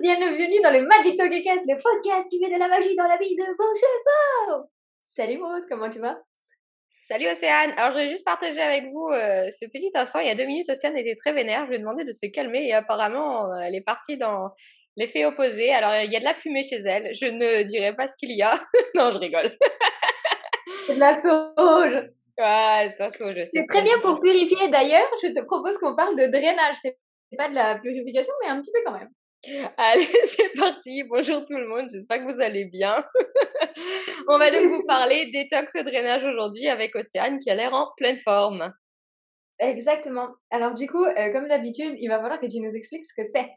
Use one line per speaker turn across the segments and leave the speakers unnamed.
bienvenue dans le Magic Togecast, le podcast qui met de la magie dans la vie de vos chevaux. Salut Maud, comment tu vas?
Salut Océane. Alors je vais juste partager avec vous euh, ce petit instant. Il y a deux minutes, Océane était très vénère. Je lui ai demandé de se calmer et apparemment euh, elle est partie dans l'effet opposé. Alors il y a de la fumée chez elle. Je ne dirai pas ce qu'il y a. non, je rigole.
C'est de la sauge.
Ouais, ça sauge.
C'est très bien pour purifier. D'ailleurs, je te propose qu'on parle de drainage. C'est pas de la purification, mais un petit peu quand même.
Allez, c'est parti. Bonjour tout le monde. J'espère que vous allez bien. On va donc vous parler détox et drainage aujourd'hui avec Océane qui a l'air en pleine forme.
Exactement. Alors du coup, euh, comme d'habitude, il va falloir que tu nous expliques ce que c'est.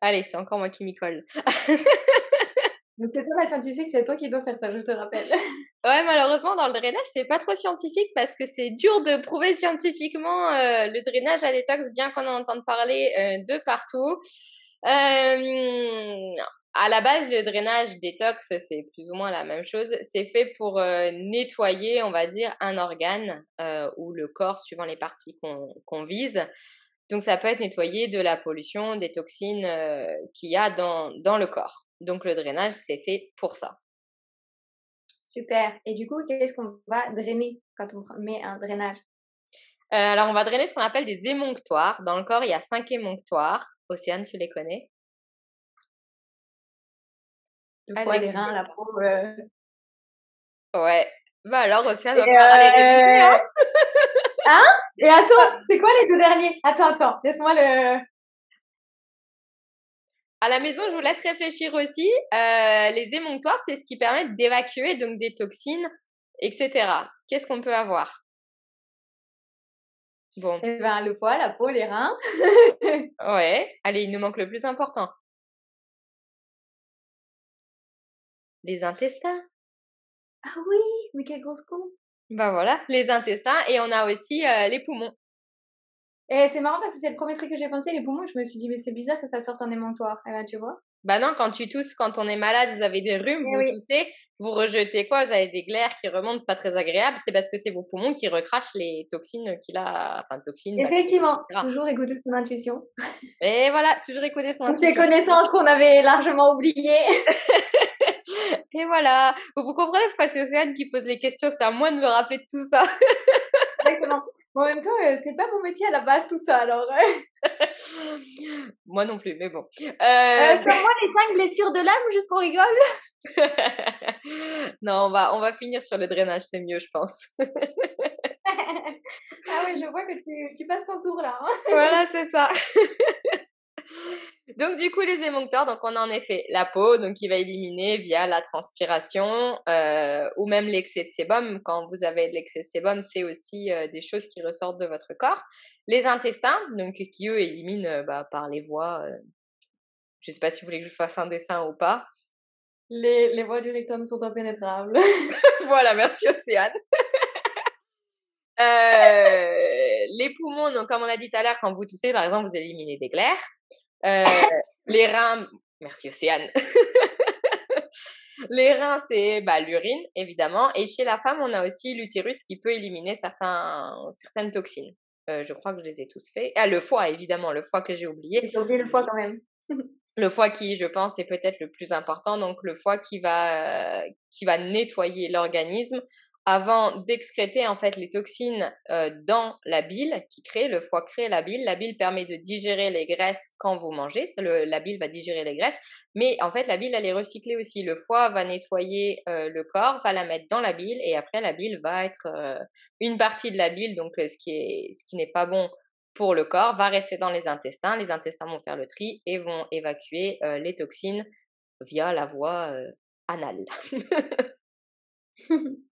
Allez, c'est encore moi qui m'y colle.
c'est toi la scientifique, c'est toi qui dois faire ça, je te rappelle.
Ouais, malheureusement, dans le drainage, c'est pas trop scientifique parce que c'est dur de prouver scientifiquement euh, le drainage à détox, bien qu'on en entende parler euh, de partout. Euh, à la base, le drainage détox, c'est plus ou moins la même chose. C'est fait pour nettoyer, on va dire, un organe ou le corps, suivant les parties qu'on vise. Donc, ça peut être nettoyer de la pollution, des toxines qu'il y a dans, dans le corps. Donc, le drainage, c'est fait pour ça.
Super. Et du coup, qu'est-ce qu'on va drainer quand on met un drainage?
Euh, Alors, on va drainer ce qu'on appelle des émonctoires. Dans le corps, il y a cinq émonctoires. Océane, tu les connais?
Le foie, les reins, la peau. Euh.
Ouais. Bah alors, Océane va faire aller
hein? hein? Et attends, c'est quoi les deux derniers? Attends, attends, laisse-moi le...
À la maison, je vous laisse réfléchir aussi. Euh, les émonctoires, c'est ce qui permet d'évacuer donc des toxines, etc. Qu'est-ce qu'on peut avoir?
Bon. Eh ben, le foie, la peau, les reins.
ouais. Allez, il nous manque le plus important. Les intestins.
Ah oui, mais quel gros con.
Ben voilà, les intestins et on a aussi euh, les poumons.
Et c'est marrant parce que c'est le premier truc que j'ai pensé, les poumons. Je me suis dit, mais c'est bizarre que ça sorte en émonctoire. Et eh ben, tu vois.
Bah non, quand tu tousses, quand on est malade, vous avez des rhumes, eh vous toussez, vous rejetez quoi Vous avez des glaires qui remontent, c'est pas très agréable. C'est parce que c'est vos poumons qui recrachent les toxines qu'il a. Enfin, toxines.
Effectivement, toujours écouter son intuition.
Et voilà, toujours écouter son intuition.
Ces connaissances qu'on avait largement oubliées.
Et voilà. Vous, vous comprenez pourquoi c'est Océane qui pose les questions C'est à moi de me rappeler de tout ça.
En même temps, euh, c'est pas mon métier à la base tout ça, alors.
moi non plus, mais bon.
Euh... Euh, sur moi les cinq blessures de l'âme, juste qu'on rigole.
non, on va, on va finir sur le drainage, c'est mieux, je pense. ah
oui, je vois que tu, tu passes ton tour là. Hein.
voilà, c'est ça. Donc du coup les émoncteurs, donc on a en effet la peau, donc qui va éliminer via la transpiration euh, ou même l'excès de sébum. Quand vous avez de l'excès de sébum, c'est aussi euh, des choses qui ressortent de votre corps. Les intestins, donc qui eux éliminent euh, bah, par les voies. je ne sais pas si vous voulez que je fasse un dessin ou pas.
Les, les voies du rectum sont impénétrables.
voilà, merci Océane. les poumons, donc comme on l'a dit tout à l'heure, quand vous toussez, par exemple, vous éliminez des glaires. Euh, les reins, merci Océane. les reins, c'est bah, l'urine, évidemment. Et chez la femme, on a aussi l'utérus qui peut éliminer certains, certaines toxines. Euh, je crois que je les ai tous faits. Ah, le foie, évidemment, le foie que j'ai oublié.
J'ai oublié le foie quand même.
le foie qui, je pense, est peut-être le plus important. Donc, le foie qui va, qui va nettoyer l'organisme avant d'excréter en fait les toxines euh, dans la bile qui crée le foie crée la bile. La bile permet de digérer les graisses quand vous mangez. la bile va digérer les graisses, mais en fait la bile elle est recyclée aussi. Le foie va nettoyer euh, le corps, va la mettre dans la bile et après la bile va être euh, une partie de la bile donc ce qui est ce qui n'est pas bon pour le corps va rester dans les intestins. Les intestins vont faire le tri et vont évacuer les toxines via la voie anale.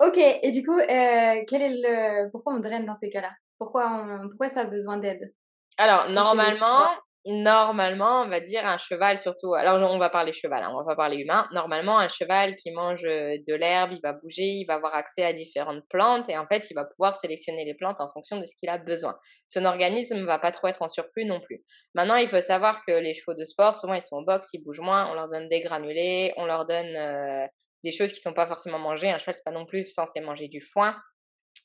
Ok, et du coup, euh, quel est le... pourquoi on draine dans ces cas-là? Pourquoi, on... pourquoi ça a besoin d'aide?
Alors, normalement, normalement, on va dire un cheval surtout. Alors, on va parler cheval, hein, on va pas parler humain. Normalement, un cheval qui mange euh, de l'herbe, il va bouger, il va avoir accès à différentes plantes et en fait, il va pouvoir sélectionner les plantes en fonction de ce qu'il a besoin. Son organisme ne va pas trop être en surplus non plus. Maintenant, il faut savoir que les chevaux de sport, souvent, ils sont au box, ils bougent moins, on leur donne des granulés, on leur donne euh, des choses qui sont pas forcément mangées. Un cheval, c'est pas non plus censé manger du foin.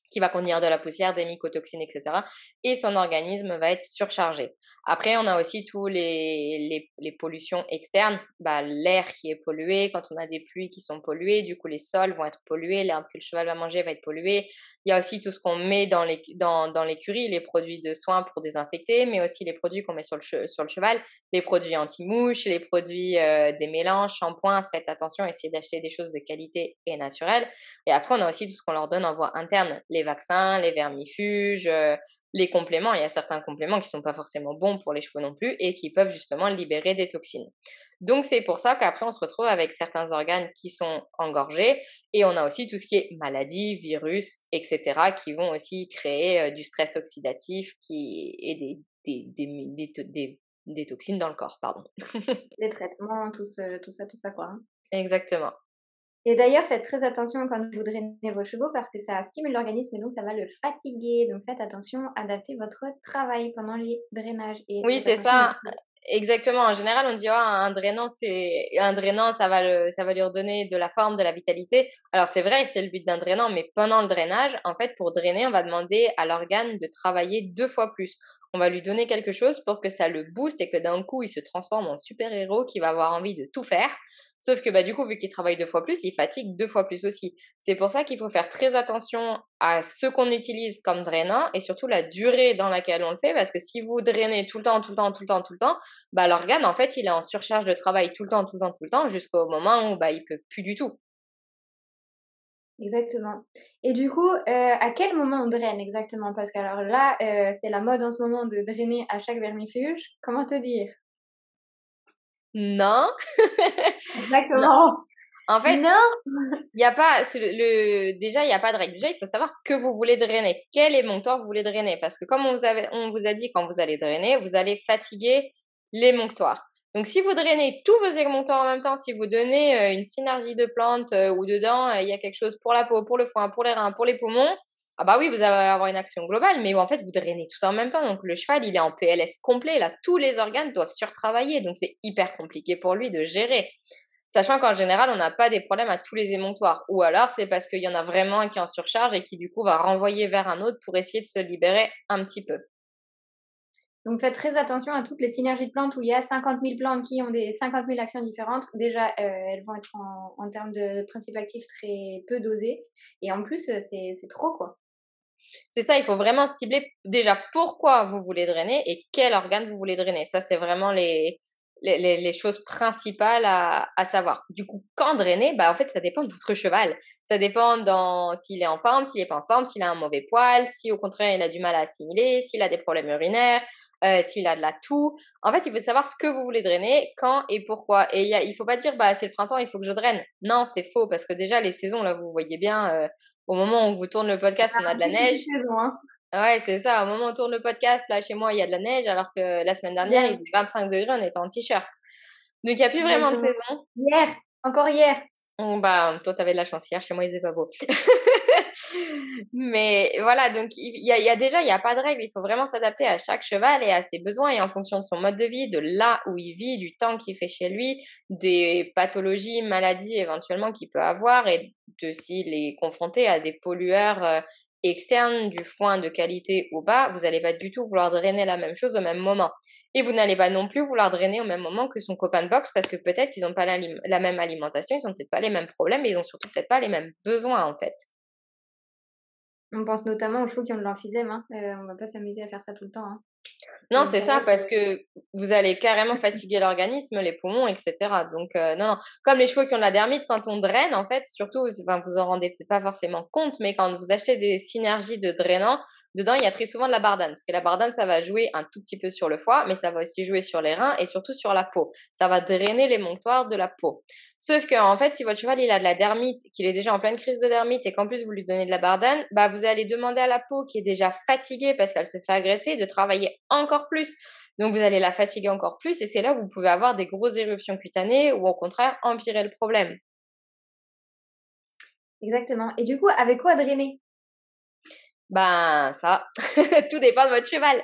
Qui va contenir de la poussière, des mycotoxines, etc. Et son organisme va être surchargé. Après, on a aussi tous les, les, pollutions externes, bah, l'air qui est pollué, quand on a des pluies qui sont polluées, du coup les sols vont être pollués, l'herbe que le cheval va manger va être polluée. Il y a aussi tout ce qu'on met dans l'écurie, dans, dans les produits de soins pour désinfecter, mais aussi les produits qu'on met sur le, sur le cheval, les produits anti-mouches, les produits euh, des mélanges, shampoings, faites attention, essayez d'acheter des choses de qualité et naturelles. Et après, on a aussi tout ce qu'on leur donne en voie interne, les vaccins, les vermifuges, euh, les compléments. Il y a certains compléments qui ne sont pas forcément bons pour les chevaux non plus et qui peuvent justement libérer des toxines. Donc c'est pour ça qu'après on se retrouve avec certains organes qui sont engorgés et on a aussi tout ce qui est maladie, virus, etc. qui vont aussi créer euh, du stress oxydatif qui et des, des, des, des, toxines dans le corps, pardon.
les traitements, tout, tout ça, tout ça quoi. Hein.
Exactement.
Et d'ailleurs, faites très attention quand vous drainez vos chevaux parce que ça stimule l'organisme et donc ça va le fatiguer. Donc faites attention, adaptez votre travail pendant les drainages.
Et oui, c'est ça. Exactement. En général, on dit oh, un drainant, c'est un drainant, ça va le, ça va lui redonner de la forme, de la vitalité. Alors c'est vrai, c'est le but d'un drainant, mais pendant le drainage, en fait, pour drainer, on va demander à l'organe de travailler deux fois plus on va lui donner quelque chose pour que ça le booste et que d'un coup, il se transforme en super-héros qui va avoir envie de tout faire. Sauf que bah, du coup, vu qu'il travaille deux fois plus, il fatigue deux fois plus aussi. C'est pour ça qu'il faut faire très attention à ce qu'on utilise comme drainant et surtout la durée dans laquelle on le fait. Parce que si vous drainez tout le temps, tout le temps, tout le temps, tout le temps, bah, l'organe, en fait, il est en surcharge de travail tout le temps, tout le temps, tout le temps, jusqu'au moment où bah, il peut plus du tout.
Exactement. Et du coup, euh, à quel moment on draine exactement? Parce que alors là, euh, c'est la mode en ce moment de drainer à chaque vermifuge. Comment te dire?
Non.
exactement.
En fait, non. Il n'y a pas le, déjà il n'y a pas de règle. Déjà, il faut savoir ce que vous voulez drainer. Quel émonctoire vous voulez drainer? Parce que comme on vous, avait, on vous a dit quand vous allez drainer, vous allez fatiguer l'émonctoire. Donc, si vous drainez tous vos émonctoires en même temps, si vous donnez euh, une synergie de plantes euh, ou dedans, euh, il y a quelque chose pour la peau, pour le foin, pour les reins, pour les poumons, ah bah oui, vous allez avoir une action globale, mais en fait, vous drainez tout en même temps. Donc, le cheval, il est en PLS complet. Là, tous les organes doivent surtravailler. Donc, c'est hyper compliqué pour lui de gérer. Sachant qu'en général, on n'a pas des problèmes à tous les émonctoires. Ou alors, c'est parce qu'il y en a vraiment un qui est en surcharge et qui, du coup, va renvoyer vers un autre pour essayer de se libérer un petit peu.
Donc faites très attention à toutes les synergies de plantes où il y a 50 000 plantes qui ont des 50 000 actions différentes. Déjà, euh, elles vont être en, termes de principes actifs très peu dosées. Et en plus, euh, c'est trop quoi.
C'est ça, il faut vraiment cibler déjà pourquoi vous voulez drainer et quel organe vous voulez drainer. Ça, c'est vraiment les, les, choses principales à, à, savoir. Du coup, quand drainer, bah, en fait, ça dépend de votre cheval. Ça dépend s'il est en forme, s'il n'est pas en forme, s'il a un mauvais poil, si au contraire il a du mal à assimiler, s'il a des problèmes urinaires, euh, s'il a de la toux. En fait, il faut savoir ce que vous voulez drainer, quand et pourquoi. Et il ne faut pas dire, bah, c'est le printemps, il faut que je draine. Non, c'est faux, parce que déjà, les saisons, là, vous voyez bien, euh, au moment où vous tourne le podcast, on a de la neige. Hein. Ouais, c'est ça. Au moment où on tourne le podcast, là, chez moi, il y a de la neige, alors que la semaine dernière, il faisait 25 degrés, on était en t-shirt. Donc, il n'y a plus vraiment de saison.
Hier, encore hier.
Bon, bah, toi, t'avais de la chance hier. Chez moi, il faisait pas beau. Mais voilà, donc il y, a, déjà, il n'y a pas de règle. Il faut vraiment s'adapter à chaque cheval et à ses besoins et en fonction de son mode de vie, de là où il vit, du temps qu'il fait chez lui, des pathologies, maladies éventuellement qu'il peut avoir et de s'il est confronté à des pollueurs externes, du foin de qualité ou bas, vous n'allez pas du tout vouloir drainer la même chose au même moment. Et vous n'allez pas non plus vouloir drainer au même moment que son copain de boxe parce que peut-être qu'ils n'ont pas la, même alimentation, ils n'ont peut-être pas les mêmes problèmes et ils n'ont surtout peut-être pas les mêmes besoins en fait.
On pense notamment aux chevaux qui ont de l'emphysème. Hein. Euh, on va pas s'amuser à faire ça tout le temps. Hein.
Non, c'est ça, parce que vous allez carrément fatiguer l'organisme, les poumons, etc. Donc, euh, non, non. Comme les chevaux qui ont de la dermite, quand on draine, en fait, surtout, enfin, vous en rendez peut-être pas forcément compte, mais quand vous achetez des synergies de drainant, dedans, il y a très souvent de la bardane. Parce que la bardane, ça va jouer un tout petit peu sur le foie, mais ça va aussi jouer sur les reins et surtout sur la peau. Ça va drainer les montoirs de la peau. Sauf que, en fait, si votre cheval, il a de la dermite, qu'il est déjà en pleine crise de dermite et qu'en plus, vous lui donnez de la bardane, bah, vous allez demander à la peau qui est déjà fatiguée parce qu'elle se fait agresser de travailler encore plus. Donc, vous allez la fatiguer encore plus et c'est là où vous pouvez avoir des grosses éruptions cutanées ou au contraire empirer le problème.
Exactement. Et du coup, avec quoi drainer?
Ben, ça, tout dépend de votre cheval.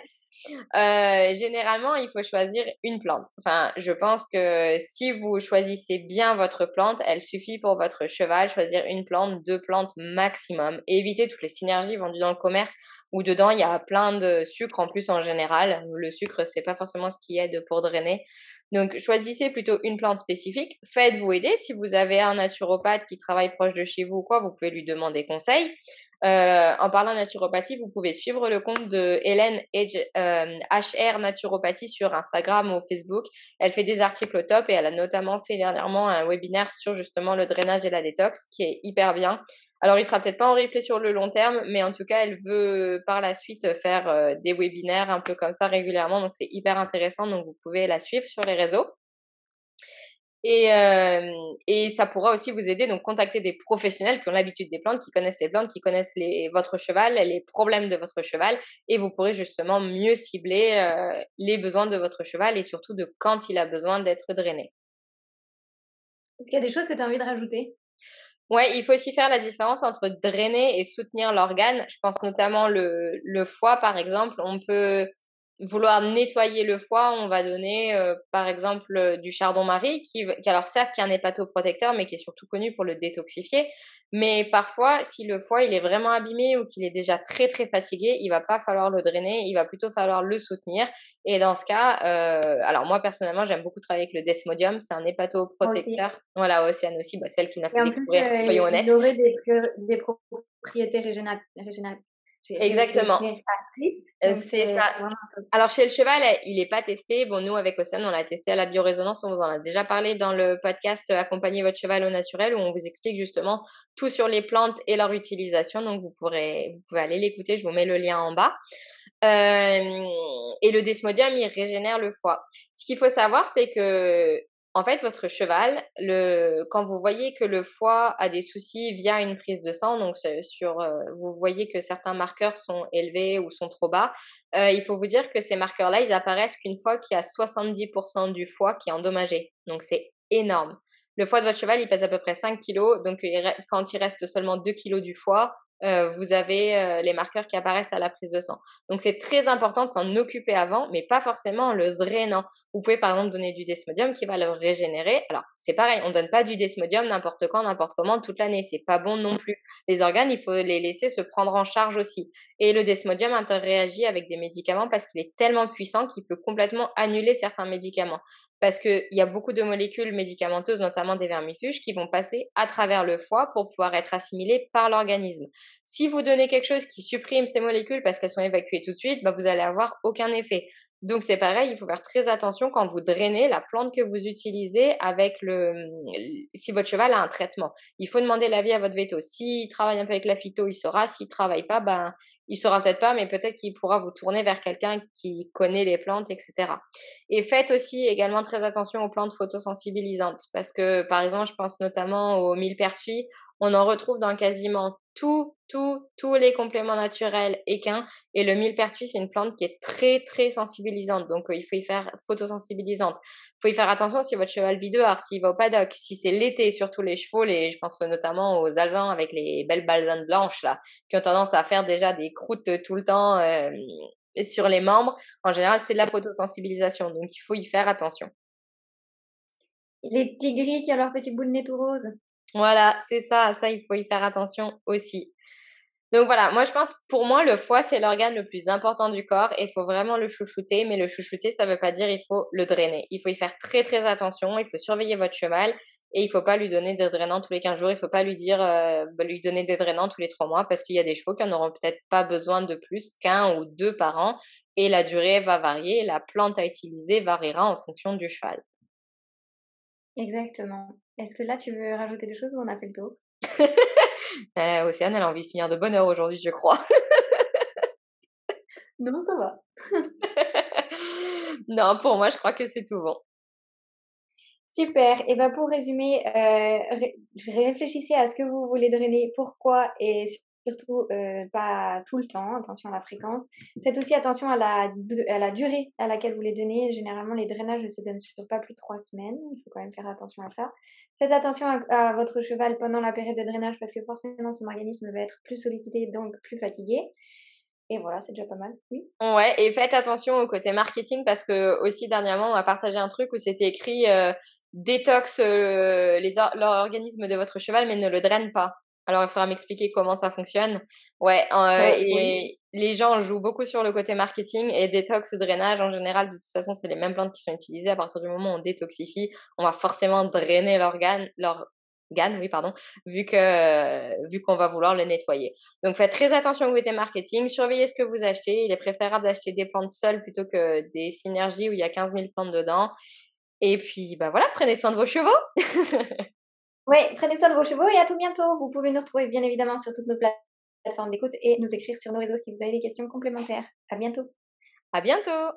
généralement, il faut choisir une plante. Enfin, je pense que si vous choisissez bien votre plante, elle suffit pour votre cheval. Choisir une plante, deux plantes maximum. Et éviter toutes les synergies vendues dans le commerce où dedans il y a plein de sucre en plus en général. Le sucre, c'est pas forcément ce qui aide pour drainer. Donc, choisissez plutôt une plante spécifique. Faites-vous aider. Si vous avez un naturopathe qui travaille proche de chez vous ou quoi, vous pouvez lui demander conseil. Euh, en parlant naturopathie, vous pouvez suivre le compte de Hélène HR euh, Naturopathie sur Instagram ou Facebook. Elle fait des articles au top et elle a notamment fait dernièrement un webinaire sur justement le drainage et la détox qui est hyper bien. Alors, il sera peut-être pas en replay sur le long terme, mais en tout cas, elle veut par la suite faire euh, des webinaires un peu comme ça régulièrement. Donc, c'est hyper intéressant. Donc, vous pouvez la suivre sur les réseaux. Et, euh, et, ça pourra aussi vous aider. Donc, contacter des professionnels qui ont l'habitude des plantes, qui connaissent les plantes, qui connaissent votre cheval, les problèmes de votre cheval. Et vous pourrez justement mieux cibler euh, les besoins de votre cheval et surtout de quand il a besoin d'être drainé.
Est-ce qu'il y a des choses que tu as envie de rajouter?
Ouais, il faut aussi faire la différence entre drainer et soutenir l'organe. Je pense notamment le, le foie, par exemple. On peut vouloir nettoyer le foie, on va donner euh, par exemple euh, du chardon-marie, qui, qui, alors certes qui est un hépatoprotecteur, mais qui est surtout connu pour le détoxifier. Mais parfois, si le foie il est vraiment abîmé ou qu'il est déjà très très fatigué, il va pas falloir le drainer, il va plutôt falloir le soutenir. Et dans ce cas, euh, alors moi personnellement j'aime beaucoup travailler avec le desmodium, c'est un hépatoprotecteur. Voilà, Océane aussi, bah, celle qui m'a fait découvrir, soyons honnêtes.
Il aurait des, des propriétés régénératives
Exactement. Euh, c'est ça. Alors chez le cheval, il n'est pas testé. Bon, nous avec Océane, on l'a testé à la biorésonance. On vous en a déjà parlé dans le podcast Accompagner votre cheval au naturel où on vous explique justement tout sur les plantes et leur utilisation. Donc vous pourrez, vous pouvez aller l'écouter. Je vous mets le lien en bas. Euh, et le desmodium, il régénère le foie. Ce qu'il faut savoir, c'est que en fait, votre cheval, le, quand vous voyez que le foie a des soucis via une prise de sang, donc sur, euh, vous voyez que certains marqueurs sont élevés ou sont trop bas, euh, il faut vous dire que ces marqueurs-là, ils apparaissent qu'une fois qu'il y a 70% du foie qui est endommagé. Donc c'est énorme. Le foie de votre cheval, il pèse à peu près 5 kg, donc quand il reste seulement 2 kg du foie, euh, vous avez euh, les marqueurs qui apparaissent à la prise de sang. Donc c'est très important de s'en occuper avant, mais pas forcément en le drainant. Vous pouvez par exemple donner du desmodium qui va le régénérer. Alors c'est pareil, on donne pas du desmodium n'importe quand, n'importe comment toute l'année. C'est pas bon non plus. Les organes, il faut les laisser se prendre en charge aussi. Et le desmodium interréagit avec des médicaments parce qu'il est tellement puissant qu'il peut complètement annuler certains médicaments parce qu'il y a beaucoup de molécules médicamenteuses, notamment des vermifuges, qui vont passer à travers le foie pour pouvoir être assimilées par l'organisme. Si vous donnez quelque chose qui supprime ces molécules parce qu'elles sont évacuées tout de suite, bah, vous allez avoir aucun effet. Donc c'est pareil, il faut faire très attention quand vous drainez la plante que vous utilisez avec le si votre cheval a un traitement. Il faut demander l'avis à votre veto. S'il travaille un peu avec la phyto, il saura. S'il travaille pas, ben il saura peut-être pas, mais peut-être qu'il pourra vous tourner vers quelqu'un qui connaît les plantes, etc. Et faites aussi également très attention aux plantes photosensibilisantes parce que par exemple, je pense notamment aux millepertuis on en retrouve dans quasiment tout, tout, tous les compléments naturels équins. Et le millepertuis, c'est une plante qui est très, très sensibilisante. Donc, euh, il faut y faire photosensibilisante. Il faut y faire attention si votre cheval vit dehors, s'il va au paddock, si c'est l'été, surtout les chevaux, et je pense notamment aux alzans avec les belles balsanes blanches, là, qui ont tendance à faire déjà des croûtes tout le temps euh, sur les membres. En général, c'est de la photosensibilisation. Donc, il faut y faire attention.
Les petits gris qui ont leur petit bout de nez tout rose?
Voilà, c'est ça, ça, il faut y faire attention aussi. Donc voilà, moi je pense, pour moi, le foie, c'est l'organe le plus important du corps et il faut vraiment le chouchouter. Mais le chouchouter, ça ne veut pas dire il faut le drainer. Il faut y faire très très attention, il faut surveiller votre cheval et il ne faut pas lui donner des drainants tous les 15 jours. Il ne faut pas lui dire, euh, bah, lui donner des drainants tous les 3 mois parce qu'il y a des chevaux qui n'en auront peut-être pas besoin de plus qu'un ou deux par an et la durée va varier. La plante à utiliser variera en fonction du cheval.
Exactement. Est-ce que là, tu veux rajouter des choses ou on a fait le tour?
Euh, Océane, elle a envie de finir de bonne heure aujourd'hui, je crois.
non, ça va.
non, pour moi, je crois que c'est tout bon.
Super. Et ben pour résumer, euh, réfléchissez à ce que vous voulez drainer, pourquoi et surtout euh, pas tout le temps, attention à la fréquence. Faites aussi attention à la, à la durée à laquelle vous les donnez. Généralement, les drainages ne se donnent sur pas plus de trois semaines. Il faut quand même faire attention à ça. Faites attention à, votre cheval pendant la période de drainage parce que forcément son organisme va être plus sollicité, donc plus fatigué. Et voilà, c'est déjà pas mal. Oui.
Ouais, et faites attention au côté marketing parce que aussi dernièrement, on a partagé un truc où c'était écrit euh, détox euh, l'organisme de votre cheval, mais ne le draine pas. Alors, il faudra m'expliquer comment ça fonctionne. Ouais, euh, et les gens jouent beaucoup sur le côté marketing et détox ou drainage, en général, de toute façon, c'est les mêmes plantes qui sont utilisées. À partir du moment où on détoxifie, on va forcément drainer l'organe, leur GAN, oui, pardon, vu que vu qu'on va vouloir le nettoyer. Donc faites très attention au côté marketing, surveillez ce que vous achetez. Il est préférable d'acheter des plantes seules plutôt que des synergies où il y a 15 000 plantes dedans. Et puis, bah voilà, prenez soin de vos chevaux.
oui, prenez soin de vos chevaux et à tout bientôt. Vous pouvez nous retrouver bien évidemment sur toutes nos plateformes d'écoute et nous écrire sur nos réseaux si vous avez des questions complémentaires. À bientôt.
À bientôt.